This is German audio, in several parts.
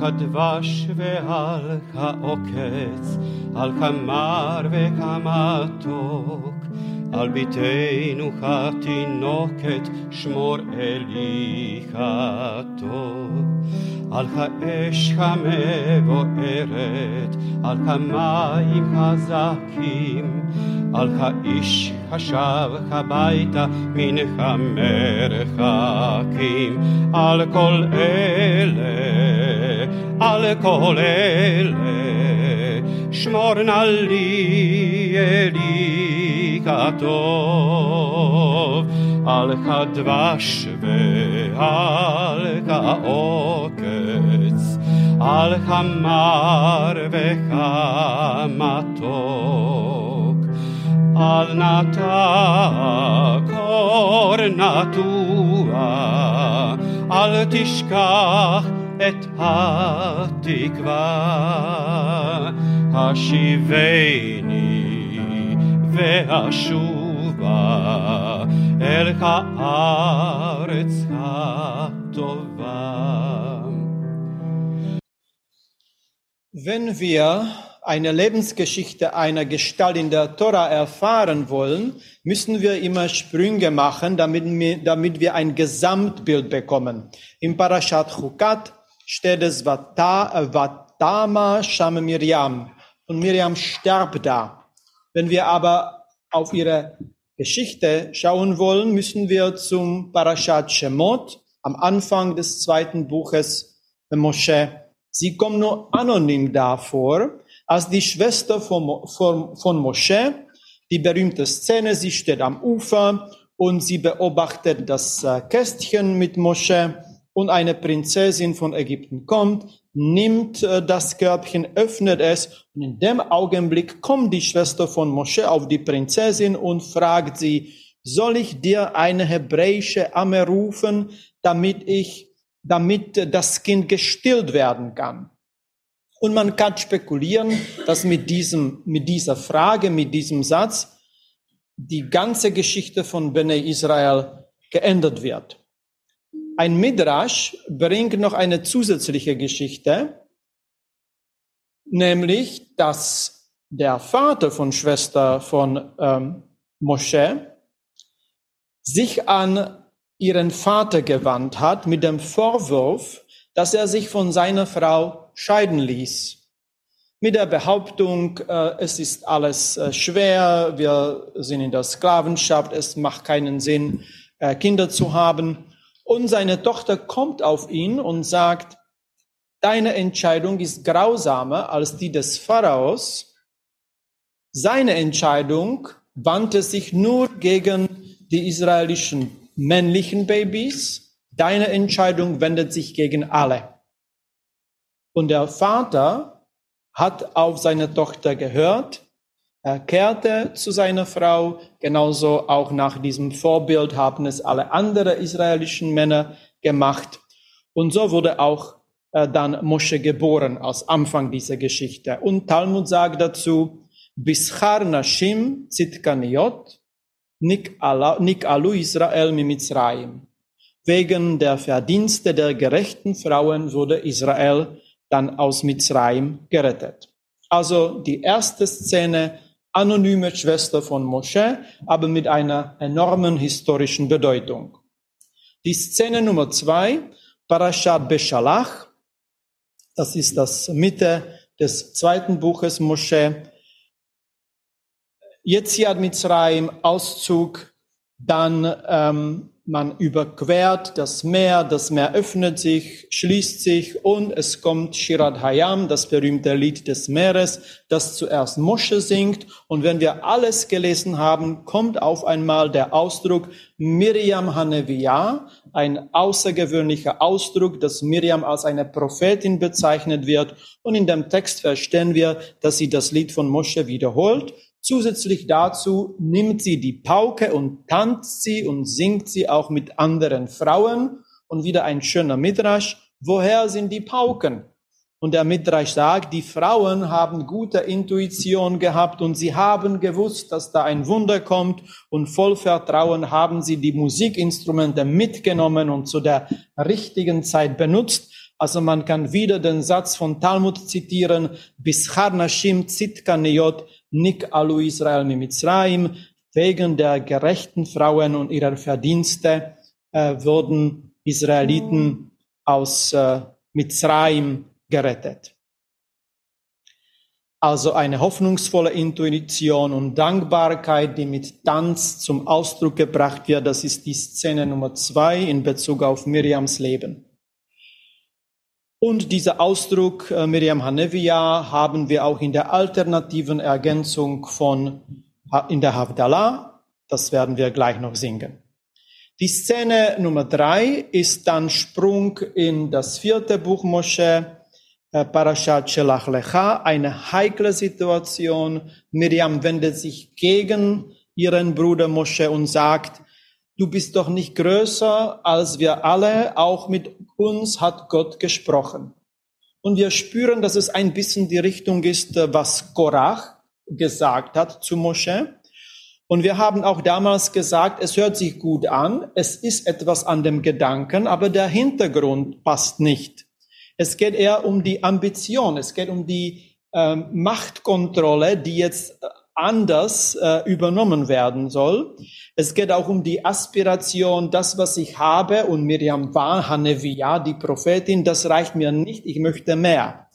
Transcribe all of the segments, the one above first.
כדבש ועל כעוקץ, על כמר וכמתוק, על ביתנו כתינוקת, שמור אלי כטוב. על האש המבוערת, על כמים חזקים, על האיש השב הביתה מן המרחקים, על כל אלה, על כל אלה, שמור נא לי אלי katov, alcha dwa szwy, alcha okec, alcha kamatok, al alnata kornatua, al tishkach et hatikva, hashiveni השיבני והשובה אל הארץ הטובה. Wenn wir eine Lebensgeschichte einer Gestalt in der Tora erfahren wollen, müssen wir immer Sprünge machen, damit wir, damit wir ein Gesamtbild bekommen. Im Parashat Chukat steht es Vata, Vatama Sham Miriam und Miriam starb da. Wenn wir aber auf ihre Geschichte schauen wollen, müssen wir zum Parashat Shemot am Anfang des zweiten Buches Moshe. Sie kommt nur anonym davor, als die Schwester von, von, von Mosche, die berühmte Szene, sie steht am Ufer und sie beobachtet das äh, Kästchen mit Mosche und eine Prinzessin von Ägypten kommt, nimmt äh, das Körbchen, öffnet es und in dem Augenblick kommt die Schwester von Mosche auf die Prinzessin und fragt sie, soll ich dir eine hebräische Amme rufen, damit ich, damit das Kind gestillt werden kann? Und man kann spekulieren, dass mit diesem, mit dieser Frage, mit diesem Satz, die ganze Geschichte von Bene Israel geändert wird. Ein Midrash bringt noch eine zusätzliche Geschichte, nämlich, dass der Vater von Schwester von ähm, Moshe sich an ihren Vater gewandt hat mit dem Vorwurf, dass er sich von seiner Frau scheiden ließ. Mit der Behauptung, äh, es ist alles äh, schwer, wir sind in der Sklavenschaft, es macht keinen Sinn, äh, Kinder zu haben. Und seine Tochter kommt auf ihn und sagt, deine Entscheidung ist grausamer als die des Pharaos. Seine Entscheidung wandte sich nur gegen die israelischen männlichen Babys Deine Entscheidung wendet sich gegen alle. Und der Vater hat auf seine Tochter gehört. Er kehrte zu seiner Frau. Genauso auch nach diesem Vorbild haben es alle anderen israelischen Männer gemacht. Und so wurde auch äh, dann Mosche geboren als Anfang dieser Geschichte. Und Talmud sagt dazu, Bischar Nashim Zitkaniot, Nik Alu Israel Mimitzrayim. Wegen der Verdienste der gerechten Frauen wurde Israel dann aus Mitzrayim gerettet. Also die erste Szene, anonyme Schwester von Mosche, aber mit einer enormen historischen Bedeutung. Die Szene Nummer zwei, Parashat Beshalach, das ist das Mitte des zweiten Buches Mosche. Yetziat Mitzrayim, Auszug, dann ähm, man überquert das Meer, das Meer öffnet sich, schließt sich und es kommt Shirat Hayam, das berühmte Lied des Meeres, das zuerst Mosche singt. Und wenn wir alles gelesen haben, kommt auf einmal der Ausdruck Miriam Hanevia, ein außergewöhnlicher Ausdruck, dass Miriam als eine Prophetin bezeichnet wird. Und in dem Text verstehen wir, dass sie das Lied von Mosche wiederholt. Zusätzlich dazu nimmt sie die Pauke und tanzt sie und singt sie auch mit anderen Frauen. Und wieder ein schöner Midrash. Woher sind die Pauken? Und der Midrash sagt, die Frauen haben gute Intuition gehabt und sie haben gewusst, dass da ein Wunder kommt und voll Vertrauen haben sie die Musikinstrumente mitgenommen und zu der richtigen Zeit benutzt. Also man kann wieder den Satz von Talmud zitieren, Bishar Nashim Zitkaniot Nik Alu Israel Mimitzraim, wegen der gerechten Frauen und ihrer Verdienste äh, wurden Israeliten aus äh, Mitzrayim gerettet. Also eine hoffnungsvolle Intuition und Dankbarkeit, die mit Tanz zum Ausdruck gebracht wird. Das ist die Szene Nummer zwei in Bezug auf Miriams Leben. Und dieser Ausdruck äh, Miriam Hanevia haben wir auch in der alternativen Ergänzung von in der Havdalah. Das werden wir gleich noch singen. Die Szene Nummer drei ist dann Sprung in das vierte Buch Mosche, äh, Parashat Shelach Lecha, eine heikle Situation. Miriam wendet sich gegen ihren Bruder Mosche und sagt, du bist doch nicht größer als wir alle, auch mit uns hat Gott gesprochen. Und wir spüren, dass es ein bisschen die Richtung ist, äh, was Korach gesagt hat zu Mosche. Und wir haben auch damals gesagt, es hört sich gut an, es ist etwas an dem Gedanken, aber der Hintergrund passt nicht. Es geht eher um die Ambition, es geht um die ähm, Machtkontrolle, die jetzt äh, anders äh, übernommen werden soll. Es geht auch um die Aspiration, das, was ich habe, und Miriam war Hanevia, die Prophetin, das reicht mir nicht, ich möchte mehr.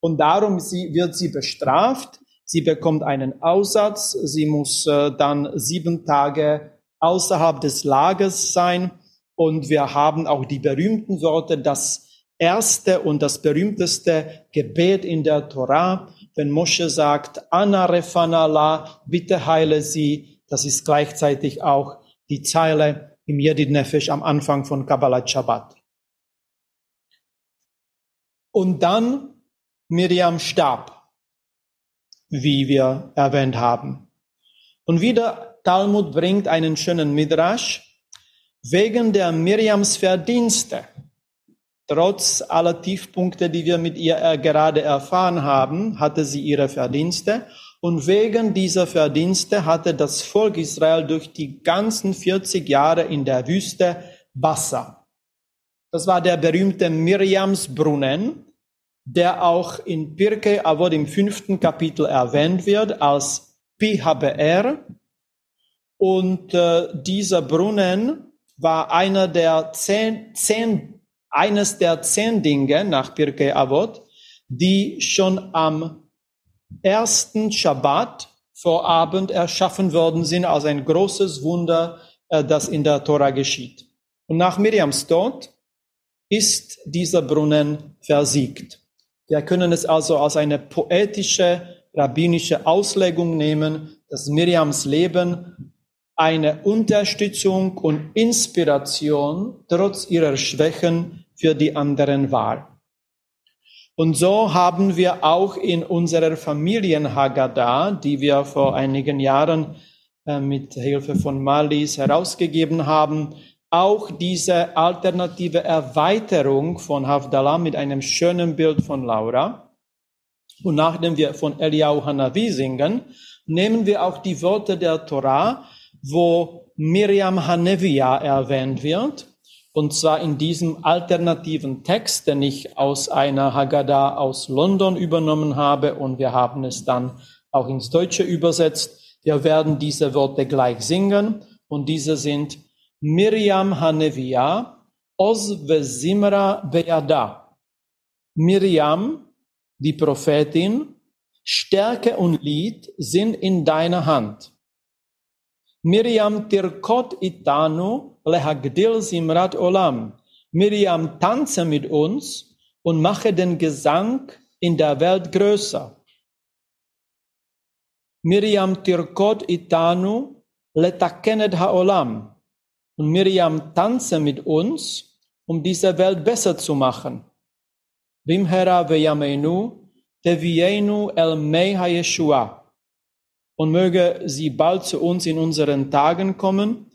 Und darum sie, wird sie bestraft, sie bekommt einen Aussatz, sie muss äh, dann sieben Tage außerhalb des Lagers sein, und wir haben auch die berühmten Worte, das erste und das berühmteste Gebet in der Torah, wenn Mosche sagt, Anna refanala, bitte heile sie, das ist gleichzeitig auch die Zeile im Yedid Nefesh am Anfang von Kabbalah Shabbat. Und dann Miriam starb, wie wir erwähnt haben. Und wieder Talmud bringt einen schönen Midrash wegen der Miriams Verdienste Trotz aller Tiefpunkte, die wir mit ihr äh, gerade erfahren haben, hatte sie ihre Verdienste. Und wegen dieser Verdienste hatte das Volk Israel durch die ganzen 40 Jahre in der Wüste Wasser. Das war der berühmte Miriamsbrunnen, der auch in Pirkei Avod im fünften Kapitel erwähnt wird als Pihaber. Und äh, dieser Brunnen war einer der zehn, zehn eines der zehn Dinge nach Pirkei Avot, die schon am ersten Shabbat vor Abend erschaffen worden sind, als ein großes Wunder, äh, das in der Tora geschieht. Und nach Miriams Tod ist dieser Brunnen versiegt. Wir können es also als eine poetische, rabbinische Auslegung nehmen, dass Miriams Leben eine Unterstützung und Inspiration trotz ihrer Schwächen für die anderen war. Und so haben wir auch in unserer Familien Haggadah, die wir vor einigen Jahren äh, mit Hilfe von Malis herausgegeben haben, auch diese alternative Erweiterung von Havdalah mit einem schönen Bild von Laura. Und nachdem wir von Eliyahu Hanavi singen, nehmen wir auch die Worte der Torah, wo Miriam Hanevia erwähnt wird und zwar in diesem alternativen Text, den ich aus einer Haggadah aus London übernommen habe und wir haben es dann auch ins Deutsche übersetzt. Wir werden diese Worte gleich singen und diese sind Miriam Hanevia, Oz Vezimra Beada. Miriam, die Prophetin, Stärke und Lied sind in deiner Hand. Miriam Tirkot Itanu, lehagdil simrat olam. Miriam, tanze mit uns und mache den Gesang in der Welt größer. Miriam tirkot itanu letakenet haolam. Und Miriam, tanze mit uns, um diese Welt besser zu machen. Bimhera veyameinu, tevienu el mei ha und möge sie bald zu uns in unseren Tagen kommen,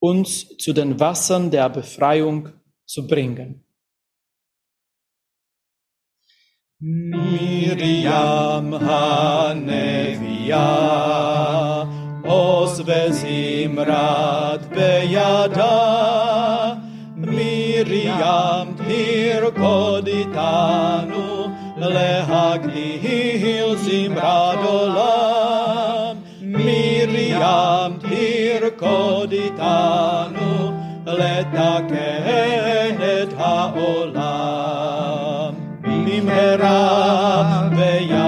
uns zu den Wassern der Befreiung zu bringen. Miriam Hanevia, Osvezimrat Beyada, Miriam Tirkoditanu, Lehagli Hilzimradolah, Irkoditanu letaken et haolam. Bimhera ve'yam.